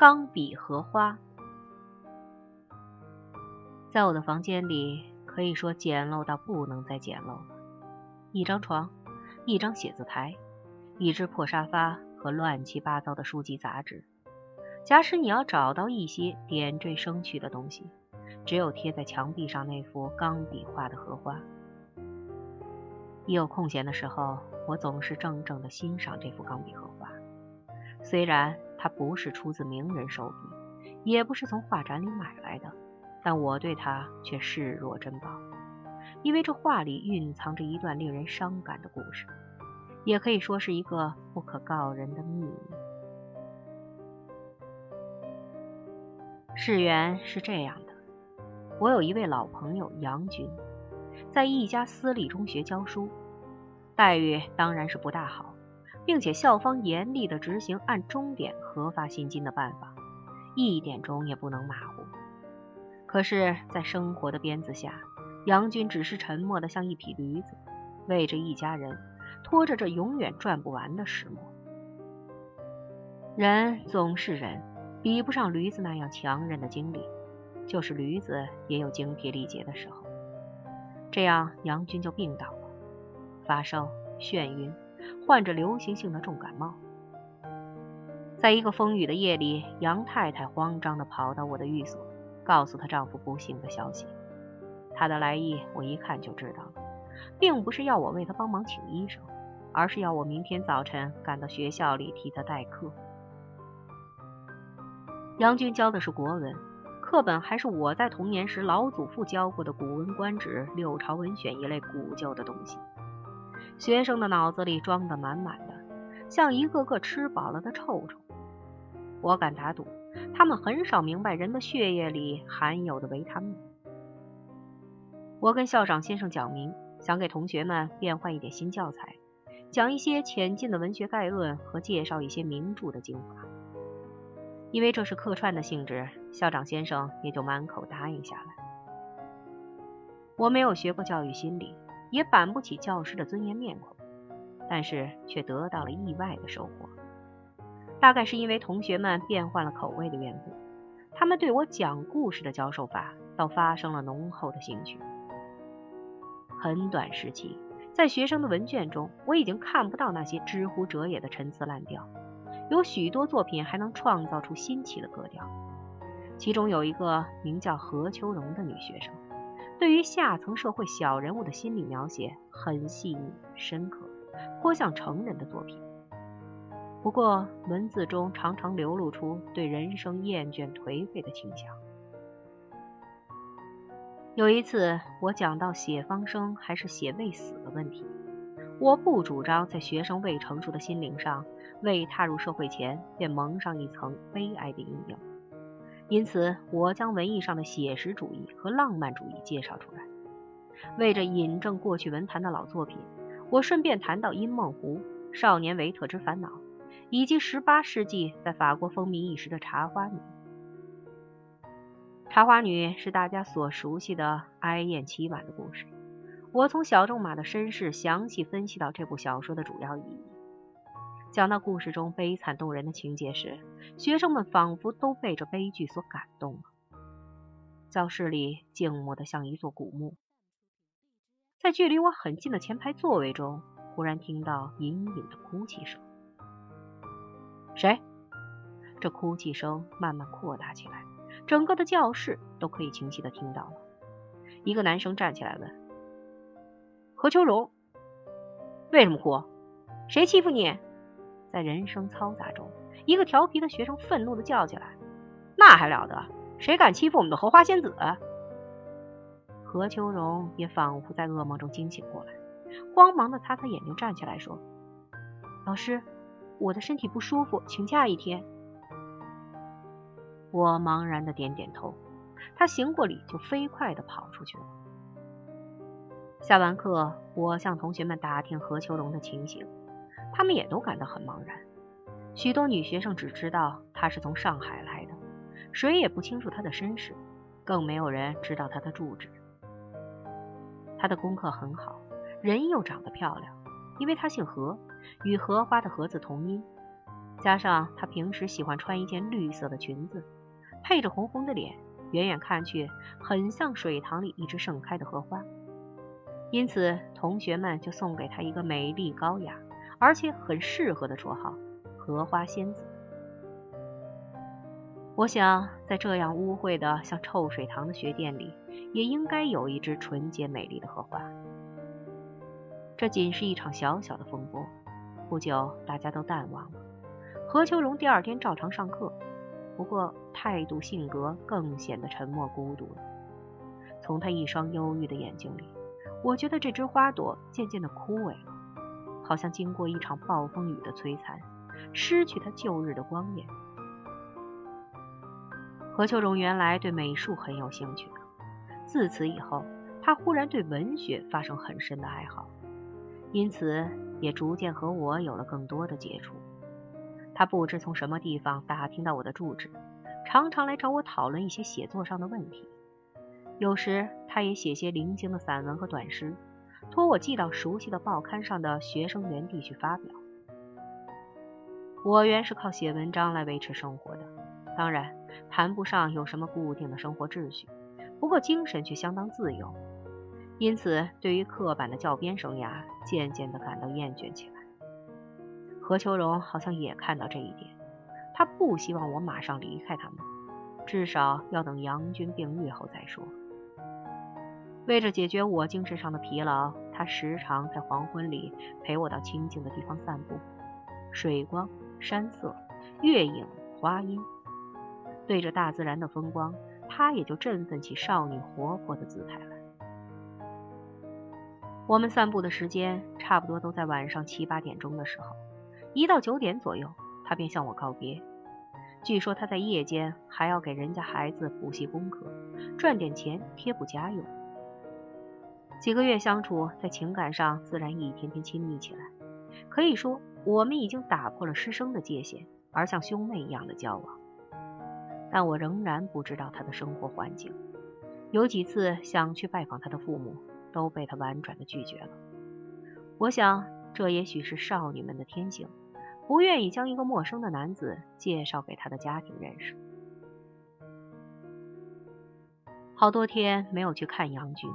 钢笔荷花。在我的房间里，可以说简陋到不能再简陋了。一张床，一张写字台，一只破沙发和乱七八糟的书籍杂志。假使你要找到一些点缀生趣的东西，只有贴在墙壁上那幅钢笔画的荷花。一有空闲的时候，我总是怔怔地欣赏这幅钢笔荷花。虽然它不是出自名人手笔，也不是从画展里买来的，但我对它却视若珍宝，因为这画里蕴藏着一段令人伤感的故事，也可以说是一个不可告人的秘密。事源是这样的：我有一位老朋友杨军，在一家私立中学教书，待遇当然是不大好，并且校方严厉地执行按钟点核发薪金的办法，一点钟也不能马虎。可是，在生活的鞭子下，杨军只是沉默的像一匹驴子，为着一家人拖着这永远转不完的石磨。人总是人。比不上驴子那样强韧的精力，就是驴子也有精疲力竭的时候。这样，杨军就病倒了，发烧、眩晕，患着流行性的重感冒。在一个风雨的夜里，杨太太慌张地跑到我的寓所，告诉她丈夫不幸的消息。她的来意我一看就知道了，并不是要我为她帮忙请医生，而是要我明天早晨赶到学校里替她代课。杨军教的是国文，课本还是我在童年时老祖父教过的《古文观止》《六朝文选》一类古旧的东西。学生的脑子里装得满满的，像一个个吃饱了的臭虫。我敢打赌，他们很少明白人的血液里含有的维他命。我跟校长先生讲明，想给同学们变换一点新教材，讲一些浅近的文学概论和介绍一些名著的精华。因为这是客串的性质，校长先生也就满口答应下来。我没有学过教育心理，也板不起教师的尊严面孔，但是却得到了意外的收获。大概是因为同学们变换了口味的缘故，他们对我讲故事的教授法倒发生了浓厚的兴趣。很短时期，在学生的文卷中，我已经看不到那些知乎者也的陈词滥调。有许多作品还能创造出新奇的格调，其中有一个名叫何秋荣的女学生，对于下层社会小人物的心理描写很细腻深刻，颇像成人的作品。不过文字中常常流露出对人生厌倦颓废的倾向。有一次我讲到写方生还是写未死的问题，我不主张在学生未成熟的心灵上。未踏入社会前便蒙上一层悲哀的阴影，因此我将文艺上的写实主义和浪漫主义介绍出来。为着引证过去文坛的老作品，我顺便谈到《因梦湖》《少年维特之烦恼》，以及18世纪在法国风靡一时的《茶花女》。《茶花女》是大家所熟悉的哀艳凄婉的故事。我从小仲马的身世详细分析到这部小说的主要意义。讲到故事中悲惨动人的情节时，学生们仿佛都被这悲剧所感动了。教室里静默的像一座古墓。在距离我很近的前排座位中，忽然听到隐隐的哭泣声。谁？这哭泣声慢慢扩大起来，整个的教室都可以清晰的听到了。一个男生站起来问：“何秋荣，为什么哭？谁欺负你？”在人声嘈杂中，一个调皮的学生愤怒的叫起来：“那还了得！谁敢欺负我们的荷花仙子？”何秋荣也仿佛在噩梦中惊醒过来，慌忙的擦擦眼睛，站起来说：“老师，我的身体不舒服，请假一天。”我茫然的点点头。他行过礼，就飞快的跑出去了。下完课，我向同学们打听何秋荣的情形。他们也都感到很茫然，许多女学生只知道她是从上海来的，谁也不清楚她的身世，更没有人知道她的住址。她的功课很好，人又长得漂亮，因为她姓何，与荷花的荷字同音。加上她平时喜欢穿一件绿色的裙子，配着红红的脸，远远看去很像水塘里一只盛开的荷花。因此，同学们就送给她一个美丽高雅，而且很适合的绰号——荷花仙子。我想，在这样污秽的像臭水塘的学店里，也应该有一只纯洁美丽的荷花。这仅是一场小小的风波，不久大家都淡忘了。何秋荣第二天照常上课，不过态度性格更显得沉默孤独了。从他一双忧郁的眼睛里。我觉得这只花朵渐渐的枯萎了，好像经过一场暴风雨的摧残，失去他旧日的光艳。何秋荣原来对美术很有兴趣，自此以后，他忽然对文学发生很深的爱好，因此也逐渐和我有了更多的接触。他不知从什么地方打听到我的住址，常常来找我讨论一些写作上的问题。有时他也写些零星的散文和短诗，托我寄到熟悉的报刊上的学生园地去发表。我原是靠写文章来维持生活的，当然谈不上有什么固定的生活秩序，不过精神却相当自由。因此，对于刻板的教编生涯，渐渐地感到厌倦起来。何秋荣好像也看到这一点，他不希望我马上离开他们，至少要等杨军病愈后再说。为着解决我精神上的疲劳，他时常在黄昏里陪我到清静的地方散步。水光、山色、月影、花音，对着大自然的风光，他也就振奋起少女活泼的姿态来。我们散步的时间差不多都在晚上七八点钟的时候，一到九点左右，他便向我告别。据说他在夜间还要给人家孩子补习功课，赚点钱贴补家用。几个月相处，在情感上自然一天天亲密起来。可以说，我们已经打破了师生的界限，而像兄妹一样的交往。但我仍然不知道他的生活环境。有几次想去拜访他的父母，都被他婉转的拒绝了。我想，这也许是少女们的天性，不愿意将一个陌生的男子介绍给他的家庭认识。好多天没有去看杨军。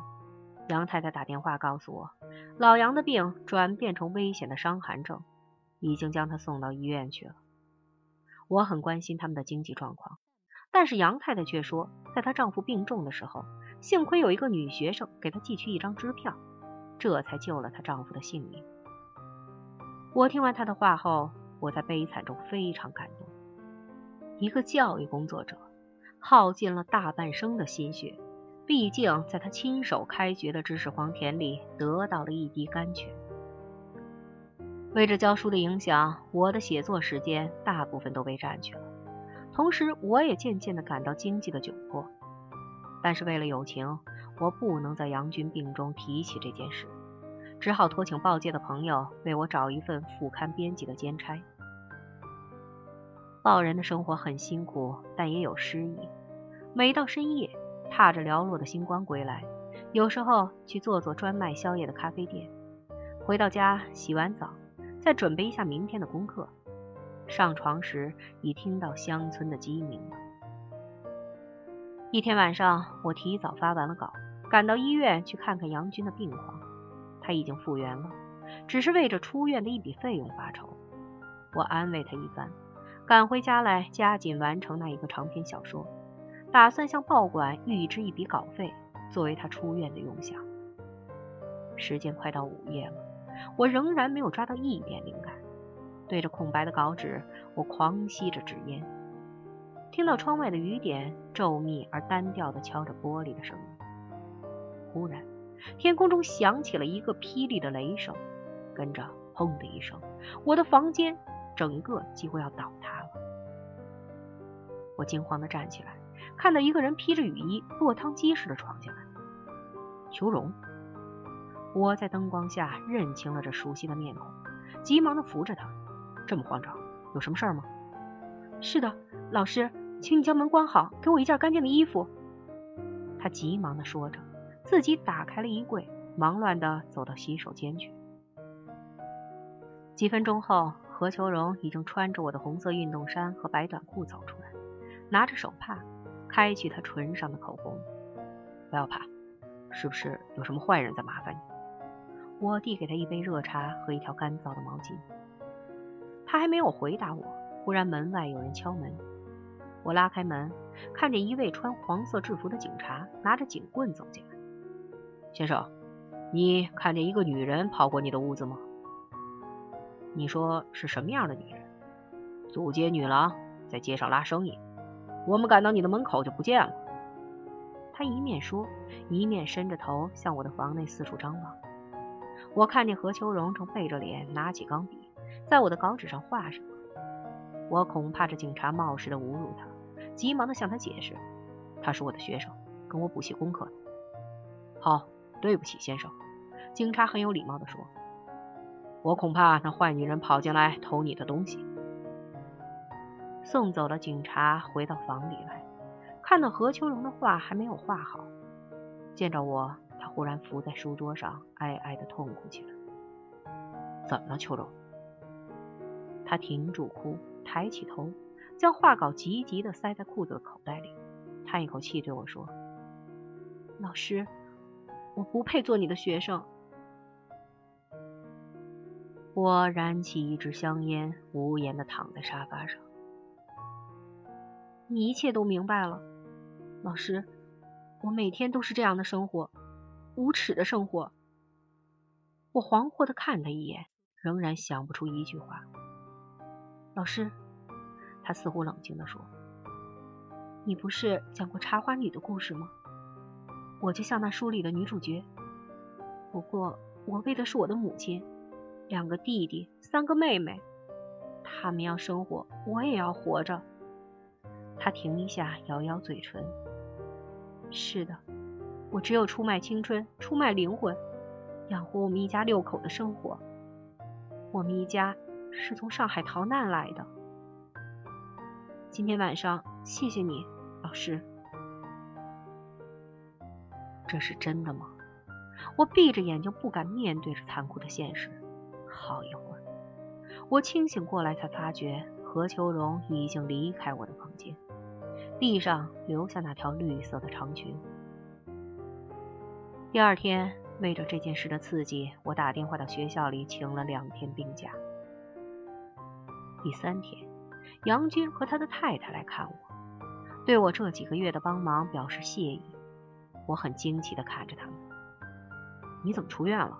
杨太太打电话告诉我，老杨的病转变成危险的伤寒症，已经将他送到医院去了。我很关心他们的经济状况，但是杨太太却说，在她丈夫病重的时候，幸亏有一个女学生给她寄去一张支票，这才救了她丈夫的性命。我听完她的话后，我在悲惨中非常感动。一个教育工作者，耗尽了大半生的心血。毕竟，在他亲手开掘的知识黄田里，得到了一滴甘泉。为这教书的影响，我的写作时间大部分都被占去了。同时，我也渐渐地感到经济的窘迫。但是，为了友情，我不能在杨军病中提起这件事，只好托请报界的朋友为我找一份副刊编辑的兼差。报人的生活很辛苦，但也有诗意。每到深夜。踏着寥落的星光归来，有时候去坐坐专卖宵夜的咖啡店，回到家洗完澡，再准备一下明天的功课。上床时已听到乡村的鸡鸣了。一天晚上，我提早发完了稿，赶到医院去看看杨军的病况。他已经复原了，只是为着出院的一笔费用发愁。我安慰他一番，赶回家来加紧完成那一个长篇小说。打算向报馆预支一笔稿费，作为他出院的用项。时间快到午夜了，我仍然没有抓到一点灵感。对着空白的稿纸，我狂吸着纸烟，听到窗外的雨点骤密而单调地敲着玻璃的声音。忽然，天空中响起了一个霹雳的雷声，跟着“砰”的一声，我的房间整个几乎要倒塌了。我惊慌地站起来。看到一个人披着雨衣，落汤鸡似的闯进来。秋荣，我在灯光下认清了这熟悉的面孔，急忙的扶着他。这么慌张，有什么事儿吗？是的，老师，请你将门关好，给我一件干净的衣服。他急忙的说着，自己打开了衣柜，忙乱的走到洗手间去。几分钟后，何何秋荣已经穿着我的红色运动衫和白短裤走出来，拿着手帕，开启他唇上的口红。不要怕，是不是有什么坏人在麻烦你？我递给他一杯热茶和一条干燥的毛巾。他还没有回答我，忽然门外有人敲门。我拉开门，看见一位穿黄色制服的警察拿着警棍走进来。先生，你看见一个女人跑过你的屋子吗？你说是什么样的女人？租街女郎，在街上拉生意。我们赶到你的门口就不见了。他一面说，一面伸着头向我的房内四处张望。我看见何秋荣正背着脸，拿起钢笔，在我的稿纸上画什么。我恐怕这警察冒失的侮辱他，急忙的向他解释，他是我的学生，跟我补习功课的。好，对不起，先生。警察很有礼貌的说。我恐怕那坏女人跑进来偷你的东西。送走了警察，回到房里来，看到何秋荣的画还没有画好，见着我，他忽然伏在书桌上，哀哀的痛哭起来。怎么了，秋荣？他停住哭，抬起头，将画稿急急的塞在裤子的口袋里，叹一口气对我说：“老师，我不配做你的学生。”我燃起一支香烟，无言的躺在沙发上。你一切都明白了，老师，我每天都是这样的生活，无耻的生活。我惶惑的看他一眼，仍然想不出一句话。老师，他似乎冷静的说：“你不是讲过茶花女的故事吗？我就像那书里的女主角，不过我为的是我的母亲。”两个弟弟，三个妹妹，他们要生活，我也要活着。他停一下，咬咬嘴唇。是的，我只有出卖青春，出卖灵魂，养活我们一家六口的生活。我们一家是从上海逃难来的。今天晚上，谢谢你，老师。这是真的吗？我闭着眼睛，不敢面对这残酷的现实。好一会儿，我清醒过来，才发觉何秋荣已经离开我的房间，地上留下那条绿色的长裙。第二天，为着这件事的刺激，我打电话到学校里请了两天病假。第三天，杨军和他的太太来看我，对我这几个月的帮忙表示谢意。我很惊奇的看着他们：“你怎么出院了？”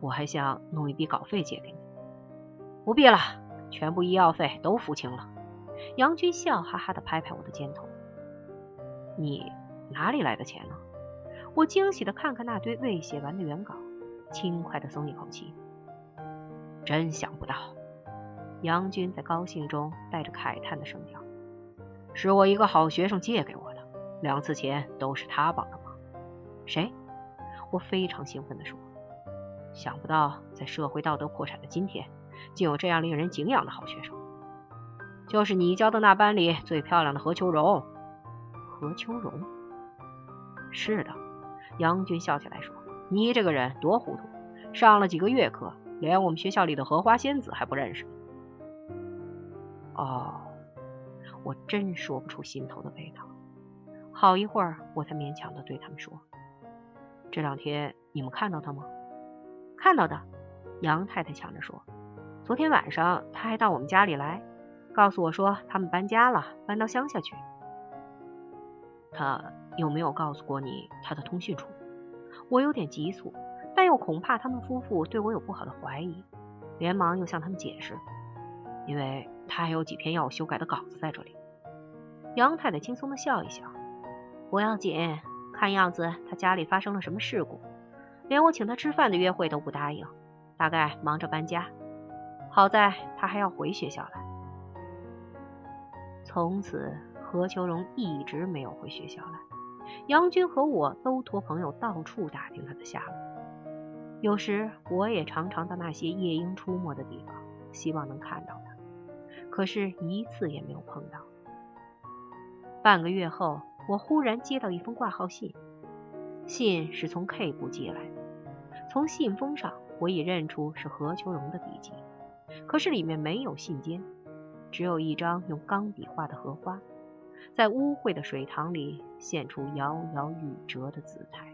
我还想弄一笔稿费借给你，不必了，全部医药费都付清了。杨军笑哈哈的拍拍我的肩头，你哪里来的钱呢？我惊喜的看看那堆未写完的原稿，轻快的松一口气。真想不到，杨军在高兴中带着慨叹的声调，是我一个好学生借给我的，两次钱都是他帮的忙。谁？我非常兴奋的说。想不到，在社会道德破产的今天，竟有这样令人敬仰的好学生。就是你教的那班里最漂亮的何秋荣。何秋荣？是的。杨军笑起来说：“你这个人多糊涂，上了几个月课，连我们学校里的荷花仙子还不认识。”哦，我真说不出心头的悲疼。好一会儿，我才勉强的对他们说：“这两天你们看到他吗？”看到的，杨太太抢着说：“昨天晚上他还到我们家里来，告诉我说他们搬家了，搬到乡下去。他有没有告诉过你他的通讯处？”我有点急促，但又恐怕他们夫妇对我有不好的怀疑，连忙又向他们解释，因为他还有几篇要我修改的稿子在这里。杨太太轻松的笑一笑：“不要紧，看样子他家里发生了什么事故。”连我请他吃饭的约会都不答应，大概忙着搬家。好在他还要回学校来。从此，何秋荣一直没有回学校来。杨军和我都托朋友到处打听他的下落。有时我也常常到那些夜莺出没的地方，希望能看到他，可是一次也没有碰到。半个月后，我忽然接到一封挂号信，信是从 K 部寄来的。从信封上，我已认出是何秋荣的笔迹。可是里面没有信笺，只有一张用钢笔画的荷花，在污秽的水塘里现出摇摇欲折的姿态。